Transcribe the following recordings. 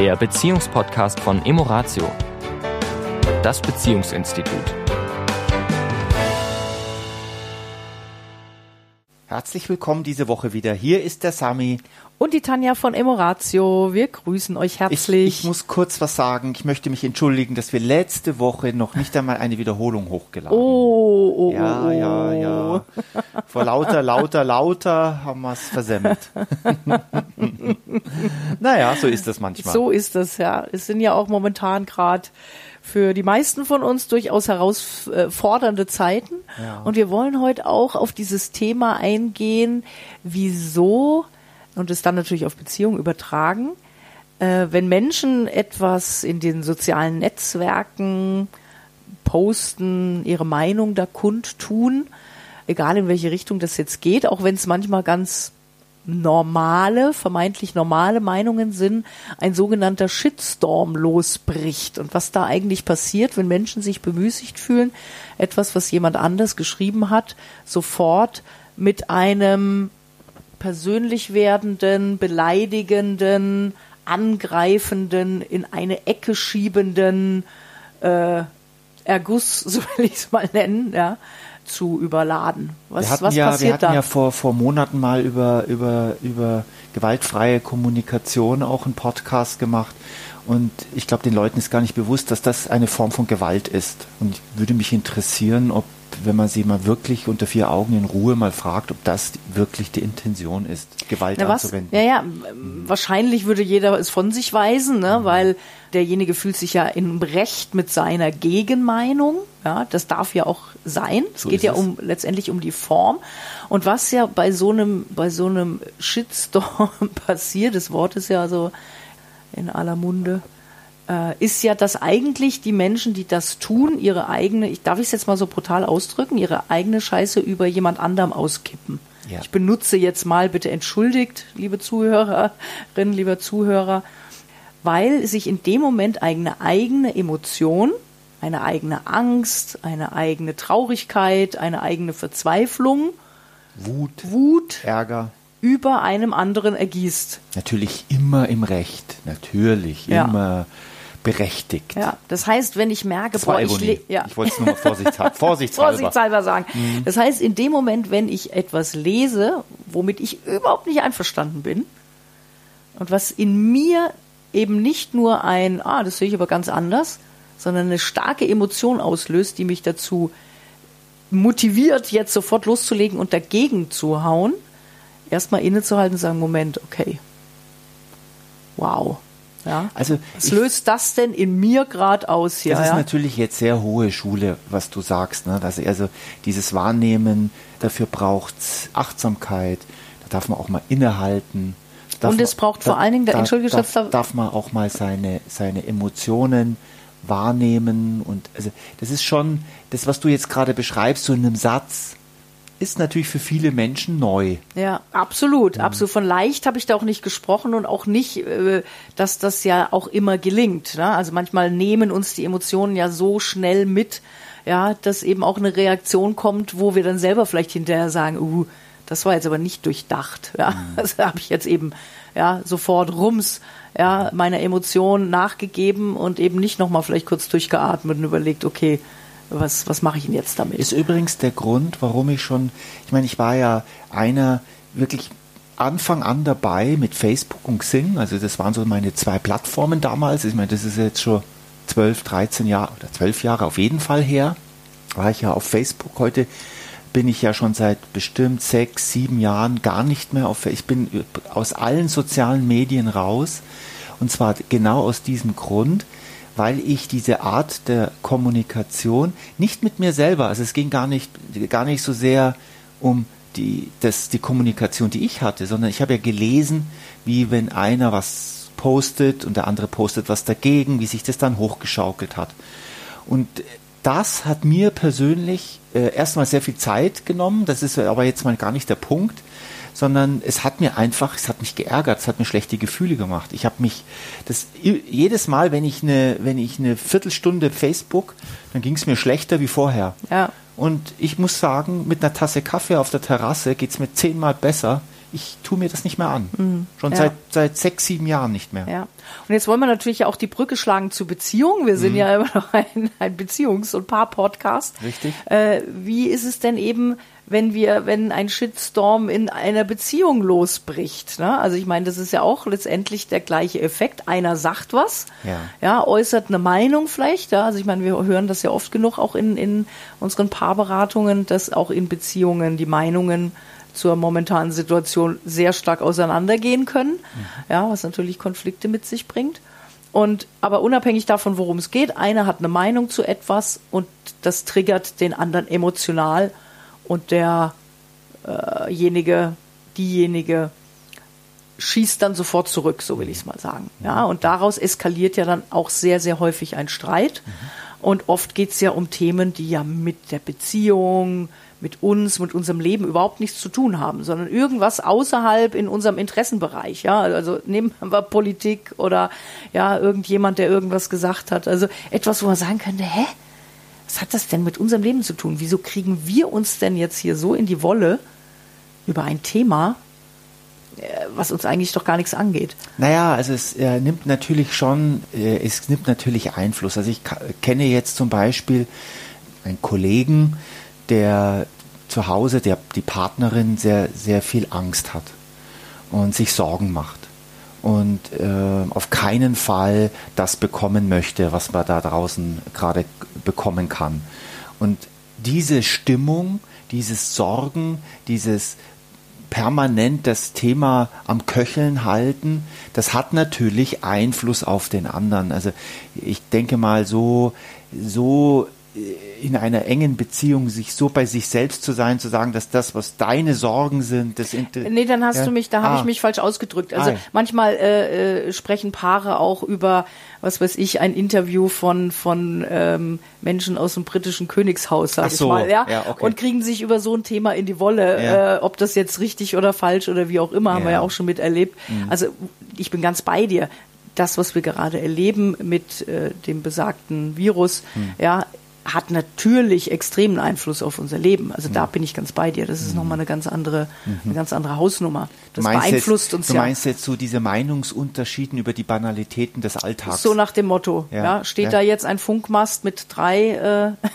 der Beziehungspodcast von Emoratio, das Beziehungsinstitut. Herzlich willkommen diese Woche wieder. Hier ist der Sami. Und die Tanja von Emoratio. Wir grüßen euch herzlich. Ich, ich, muss kurz was sagen. Ich möchte mich entschuldigen, dass wir letzte Woche noch nicht einmal eine Wiederholung hochgeladen haben. Oh, oh, ja, oh. ja, ja. Vor lauter, lauter, lauter haben wir es versemmelt. naja, so ist das manchmal. So ist das, ja. Es sind ja auch momentan gerade für die meisten von uns durchaus herausfordernde Zeiten. Ja. Und wir wollen heute auch auf dieses Thema eingehen, wieso, und es dann natürlich auf Beziehungen übertragen, äh, wenn Menschen etwas in den sozialen Netzwerken posten, ihre Meinung da kundtun, egal in welche Richtung das jetzt geht, auch wenn es manchmal ganz normale, vermeintlich normale Meinungen sind, ein sogenannter Shitstorm losbricht. Und was da eigentlich passiert, wenn Menschen sich bemüßigt fühlen, etwas, was jemand anders geschrieben hat, sofort mit einem persönlich werdenden, beleidigenden, angreifenden, in eine Ecke schiebenden äh, Erguss, so will ich es mal nennen, ja, zu überladen. Was, wir hatten was ja, passiert wir hatten da? ja vor, vor Monaten mal über, über, über gewaltfreie Kommunikation auch einen Podcast gemacht. Und ich glaube, den Leuten ist gar nicht bewusst, dass das eine Form von Gewalt ist. Und ich würde mich interessieren, ob wenn man sie mal wirklich unter vier Augen in Ruhe mal fragt, ob das wirklich die Intention ist, Gewalt Na, was, anzuwenden. Ja, ja, wahrscheinlich würde jeder es von sich weisen, ne, mhm. weil derjenige fühlt sich ja im Recht mit seiner Gegenmeinung. Ja, das darf ja auch sein. So es geht ja um letztendlich um die Form. Und was ja bei so einem bei so einem Shitstorm passiert, das Wort ist ja so in aller Munde ist ja, dass eigentlich die Menschen, die das tun, ihre eigene, ich darf ich es jetzt mal so brutal ausdrücken, ihre eigene Scheiße über jemand anderem auskippen. Ja. Ich benutze jetzt mal, bitte entschuldigt, liebe Zuhörerinnen, lieber Zuhörer, weil sich in dem Moment eine eigene Emotion, eine eigene Angst, eine eigene Traurigkeit, eine eigene Verzweiflung, Wut, Wut, Ärger über einem anderen ergießt. Natürlich immer im Recht, natürlich ja. immer berechtigt. Ja, das heißt, wenn ich merke, das boah, ich, ja. ich wollte es nur mal vorsichtshalber, vorsichtshalber. vorsichtshalber sagen. Mhm. Das heißt, in dem Moment, wenn ich etwas lese, womit ich überhaupt nicht einverstanden bin und was in mir eben nicht nur ein, ah, das sehe ich aber ganz anders, sondern eine starke Emotion auslöst, die mich dazu motiviert, jetzt sofort loszulegen und dagegen zu hauen, erstmal innezuhalten und sagen, Moment, okay. Wow ja. Also was ich, löst das denn in mir gerade aus hier? Das ist ja? natürlich jetzt sehr hohe Schule, was du sagst. Ne? Dass also dieses Wahrnehmen, dafür braucht Achtsamkeit, da darf man auch mal innehalten. Und es braucht da, vor allen Dingen, der da, Entschuldige, darf, darf man auch mal seine, seine Emotionen wahrnehmen und also das ist schon das, was du jetzt gerade beschreibst, so in einem Satz, ist natürlich für viele Menschen neu. Ja, absolut. Mhm. Absolut. Von leicht habe ich da auch nicht gesprochen und auch nicht, äh, dass das ja auch immer gelingt. Ne? Also manchmal nehmen uns die Emotionen ja so schnell mit, ja, dass eben auch eine Reaktion kommt, wo wir dann selber vielleicht hinterher sagen, uh, das war jetzt aber nicht durchdacht. Ja, mhm. das habe ich jetzt eben ja sofort rums ja meiner Emotion nachgegeben und eben nicht nochmal vielleicht kurz durchgeatmet und überlegt, okay, was, was mache ich denn jetzt damit? Ist übrigens der Grund, warum ich schon, ich meine, ich war ja einer wirklich Anfang an dabei mit Facebook und Xing, also das waren so meine zwei Plattformen damals. Ich meine, das ist jetzt schon 12, 13 Jahre oder 12 Jahre auf jeden Fall her, war ich ja auf Facebook. Heute bin ich ja schon seit bestimmt sechs, sieben Jahren gar nicht mehr auf Ich bin aus allen sozialen Medien raus. Und zwar genau aus diesem Grund, weil ich diese Art der Kommunikation nicht mit mir selber, also es ging gar nicht, gar nicht so sehr um die, das, die Kommunikation, die ich hatte, sondern ich habe ja gelesen, wie wenn einer was postet und der andere postet was dagegen, wie sich das dann hochgeschaukelt hat. Und das hat mir persönlich äh, erstmal sehr viel Zeit genommen, das ist aber jetzt mal gar nicht der Punkt, sondern es hat mir einfach, es hat mich geärgert, es hat mir schlechte Gefühle gemacht. Ich habe mich, das jedes Mal, wenn ich eine, wenn ich eine Viertelstunde Facebook, dann ging es mir schlechter wie vorher. Ja. Und ich muss sagen, mit einer Tasse Kaffee auf der Terrasse geht es mir zehnmal besser, ich tue mir das nicht mehr an. Mhm. Schon ja. seit, seit sechs, sieben Jahren nicht mehr. Ja. Und jetzt wollen wir natürlich auch die Brücke schlagen zu Beziehungen. Wir sind mhm. ja immer noch ein, ein Beziehungs- und Paar-Podcast. Richtig. Äh, wie ist es denn eben, wenn wir, wenn ein Shitstorm in einer Beziehung losbricht? Ne? Also ich meine, das ist ja auch letztendlich der gleiche Effekt. Einer sagt was, ja, ja äußert eine Meinung vielleicht. Ja? Also ich meine, wir hören das ja oft genug auch in, in unseren Paarberatungen, dass auch in Beziehungen die Meinungen zur momentanen Situation sehr stark auseinandergehen können, ja, was natürlich Konflikte mit sich bringt. Und aber unabhängig davon, worum es geht, einer hat eine Meinung zu etwas und das triggert den anderen emotional und derjenige, äh diejenige schießt dann sofort zurück, so will ich es mal sagen. Ja, und daraus eskaliert ja dann auch sehr, sehr häufig ein Streit. Mhm. Und oft geht es ja um Themen, die ja mit der Beziehung, mit uns, mit unserem Leben überhaupt nichts zu tun haben, sondern irgendwas außerhalb in unserem Interessenbereich. Ja, also nehmen wir Politik oder ja irgendjemand, der irgendwas gesagt hat. Also etwas, wo man sagen könnte, hä, was hat das denn mit unserem Leben zu tun? Wieso kriegen wir uns denn jetzt hier so in die Wolle über ein Thema, äh, was uns eigentlich doch gar nichts angeht. Naja, also es äh, nimmt natürlich schon, äh, es nimmt natürlich Einfluss. Also ich kenne jetzt zum Beispiel einen Kollegen, der zu Hause, der die Partnerin sehr, sehr viel Angst hat und sich Sorgen macht und äh, auf keinen Fall das bekommen möchte, was man da draußen gerade bekommen kann. Und diese Stimmung, dieses Sorgen, dieses permanent das Thema am Köcheln halten, das hat natürlich Einfluss auf den anderen. Also ich denke mal so, so in einer engen Beziehung sich so bei sich selbst zu sein, zu sagen, dass das, was deine Sorgen sind, das Nee, dann hast ja? du mich, da habe ah. ich mich falsch ausgedrückt. Also ah. manchmal äh, äh, sprechen Paare auch über, was weiß ich, ein Interview von von ähm, Menschen aus dem britischen Königshaus, sag so. ich mal, ja, ja okay. und kriegen sich über so ein Thema in die Wolle, ja. äh, ob das jetzt richtig oder falsch oder wie auch immer, haben wir ja auch schon miterlebt. Mhm. Also ich bin ganz bei dir das, was wir gerade erleben mit äh, dem besagten Virus, hm. ja, hat natürlich extremen Einfluss auf unser Leben. Also da bin ich ganz bei dir. Das ist mhm. nochmal eine ganz andere, mhm. eine ganz andere Hausnummer. Das beeinflusst jetzt, uns du ja. Du meinst jetzt so diese Meinungsunterschieden über die Banalitäten des Alltags? So nach dem Motto. Ja, ja steht ja. da jetzt ein Funkmast mit drei äh,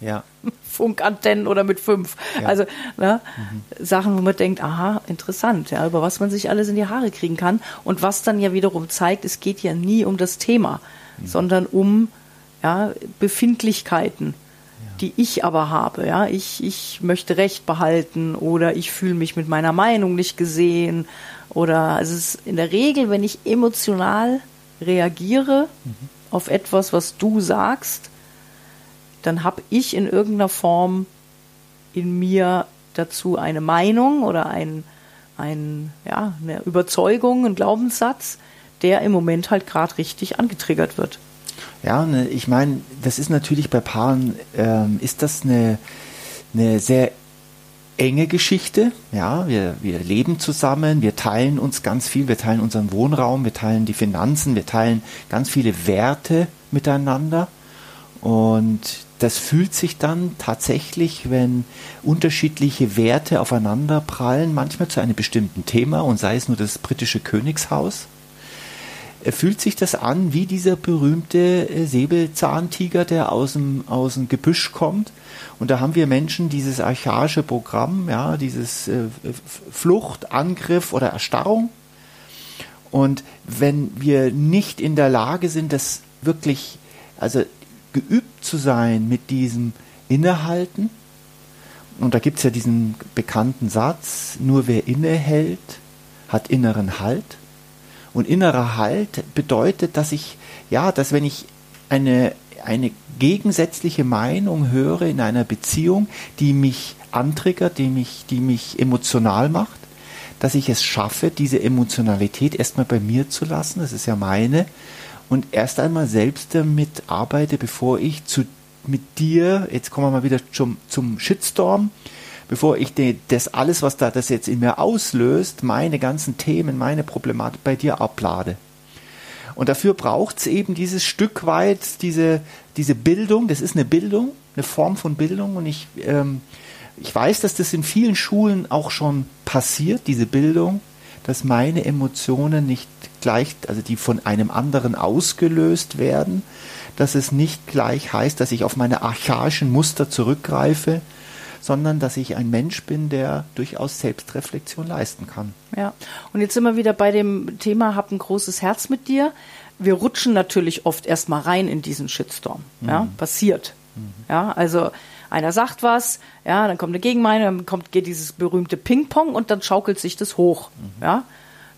ja. Funkantennen oder mit fünf. Also ne, mhm. Sachen, wo man denkt, aha, interessant, ja, über was man sich alles in die Haare kriegen kann. Und was dann ja wiederum zeigt, es geht ja nie um das Thema, mhm. sondern um ja, Befindlichkeiten, ja. die ich aber habe. Ja, ich, ich möchte Recht behalten oder ich fühle mich mit meiner Meinung nicht gesehen oder also es ist in der Regel, wenn ich emotional reagiere mhm. auf etwas, was du sagst, dann habe ich in irgendeiner Form in mir dazu eine Meinung oder ein, ein, ja, eine Überzeugung, ein Glaubenssatz, der im Moment halt gerade richtig angetriggert wird. Ja, ne, ich meine, das ist natürlich bei Paaren, ähm, ist das eine, eine sehr enge Geschichte. Ja, wir, wir leben zusammen, wir teilen uns ganz viel, wir teilen unseren Wohnraum, wir teilen die Finanzen, wir teilen ganz viele Werte miteinander. Und das fühlt sich dann tatsächlich, wenn unterschiedliche Werte aufeinander prallen, manchmal zu einem bestimmten Thema und sei es nur das britische Königshaus fühlt sich das an wie dieser berühmte äh, Säbelzahntiger, der aus dem, aus dem Gebüsch kommt. Und da haben wir Menschen dieses archaische Programm, ja, dieses äh, Flucht, Angriff oder Erstarrung. Und wenn wir nicht in der Lage sind, das wirklich, also geübt zu sein mit diesem Innehalten, und da gibt es ja diesen bekannten Satz, nur wer innehält, hat inneren Halt. Und innerer Halt bedeutet, dass ich, ja, dass wenn ich eine, eine gegensätzliche Meinung höre in einer Beziehung, die mich antriggert, die mich, die mich emotional macht, dass ich es schaffe, diese Emotionalität erstmal bei mir zu lassen, das ist ja meine, und erst einmal selbst damit arbeite, bevor ich zu, mit dir, jetzt kommen wir mal wieder zum, zum Shitstorm, bevor ich den, das alles, was da das jetzt in mir auslöst, meine ganzen Themen, meine Problematik bei dir ablade. Und dafür braucht es eben dieses Stück weit, diese, diese Bildung, das ist eine Bildung, eine Form von Bildung und ich ähm, ich weiß, dass das in vielen Schulen auch schon passiert, diese Bildung, dass meine Emotionen nicht gleich, also die von einem anderen ausgelöst werden, dass es nicht gleich heißt, dass ich auf meine archaischen Muster zurückgreife, sondern dass ich ein Mensch bin, der durchaus Selbstreflexion leisten kann. Ja, und jetzt sind wir wieder bei dem Thema, hab ein großes Herz mit dir. Wir rutschen natürlich oft erstmal rein in diesen Shitstorm. Mhm. Ja, passiert. Mhm. Ja, also einer sagt was, ja, dann kommt eine Gegenmeinung, dann kommt, geht dieses berühmte Ping-Pong und dann schaukelt sich das hoch. Mhm. Ja,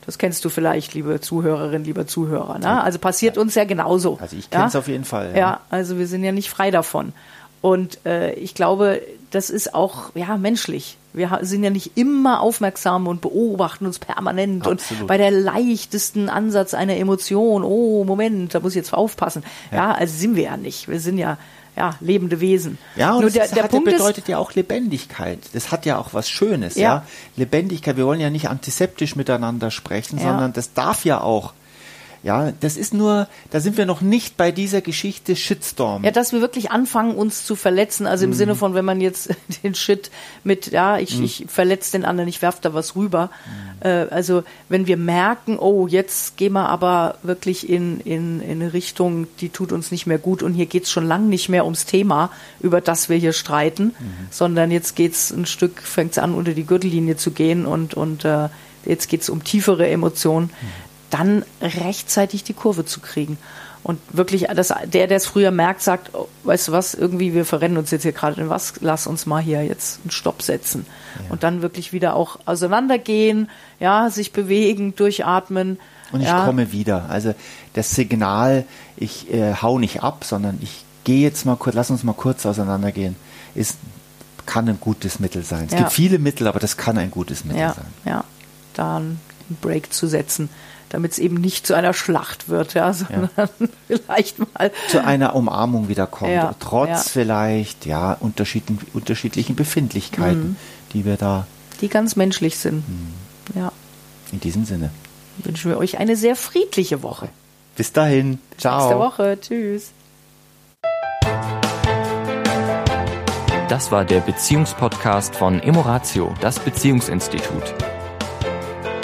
das kennst du vielleicht, liebe Zuhörerin, lieber Zuhörer. Ne? Also passiert uns ja genauso. Also ich kenne es ja? auf jeden Fall. Ja. ja. also wir sind ja nicht frei davon. Und äh, ich glaube, das ist auch ja menschlich. Wir sind ja nicht immer aufmerksam und beobachten uns permanent Absolut. und bei der leichtesten Ansatz einer Emotion, oh Moment, da muss ich jetzt aufpassen. Ja. ja, also sind wir ja nicht. Wir sind ja ja, lebende Wesen. Ja, und Nur der, der Punkt bedeutet ist, ja auch Lebendigkeit. Das hat ja auch was Schönes, ja. ja. Lebendigkeit. Wir wollen ja nicht antiseptisch miteinander sprechen, ja. sondern das darf ja auch ja, das ist nur, da sind wir noch nicht bei dieser Geschichte Shitstorm. Ja, dass wir wirklich anfangen, uns zu verletzen. Also im mm. Sinne von, wenn man jetzt den Shit mit, ja, ich, mm. ich verletze den anderen, ich werf da was rüber. Mm. Äh, also wenn wir merken, oh, jetzt gehen wir aber wirklich in, in, in eine Richtung, die tut uns nicht mehr gut und hier geht's schon lang nicht mehr ums Thema, über das wir hier streiten, mhm. sondern jetzt geht's ein Stück, fängt's an, unter die Gürtellinie zu gehen und, und äh, jetzt geht's um tiefere Emotionen. Dann rechtzeitig die Kurve zu kriegen. Und wirklich, dass der, der es früher merkt, sagt, oh, weißt du was, irgendwie, wir verrennen uns jetzt hier gerade in was, lass uns mal hier jetzt einen Stopp setzen. Ja. Und dann wirklich wieder auch auseinandergehen, ja, sich bewegen, durchatmen. Und ich ja. komme wieder. Also das Signal, ich äh, hau nicht ab, sondern ich gehe jetzt mal kurz, lass uns mal kurz auseinandergehen, ist, kann ein gutes Mittel sein. Es ja. gibt viele Mittel, aber das kann ein gutes Mittel sein. Ja, da einen Break zu setzen damit es eben nicht zu einer Schlacht wird, ja, sondern ja. vielleicht mal zu einer Umarmung wieder kommt, ja, trotz ja. vielleicht ja unterschiedlichen, unterschiedlichen Befindlichkeiten, mhm. die wir da, die ganz menschlich sind. Mhm. Ja. In diesem Sinne wünschen wir euch eine sehr friedliche Woche. Bis dahin, ciao. Nächste Woche, tschüss. Das war der Beziehungspodcast von Emoratio, das Beziehungsinstitut.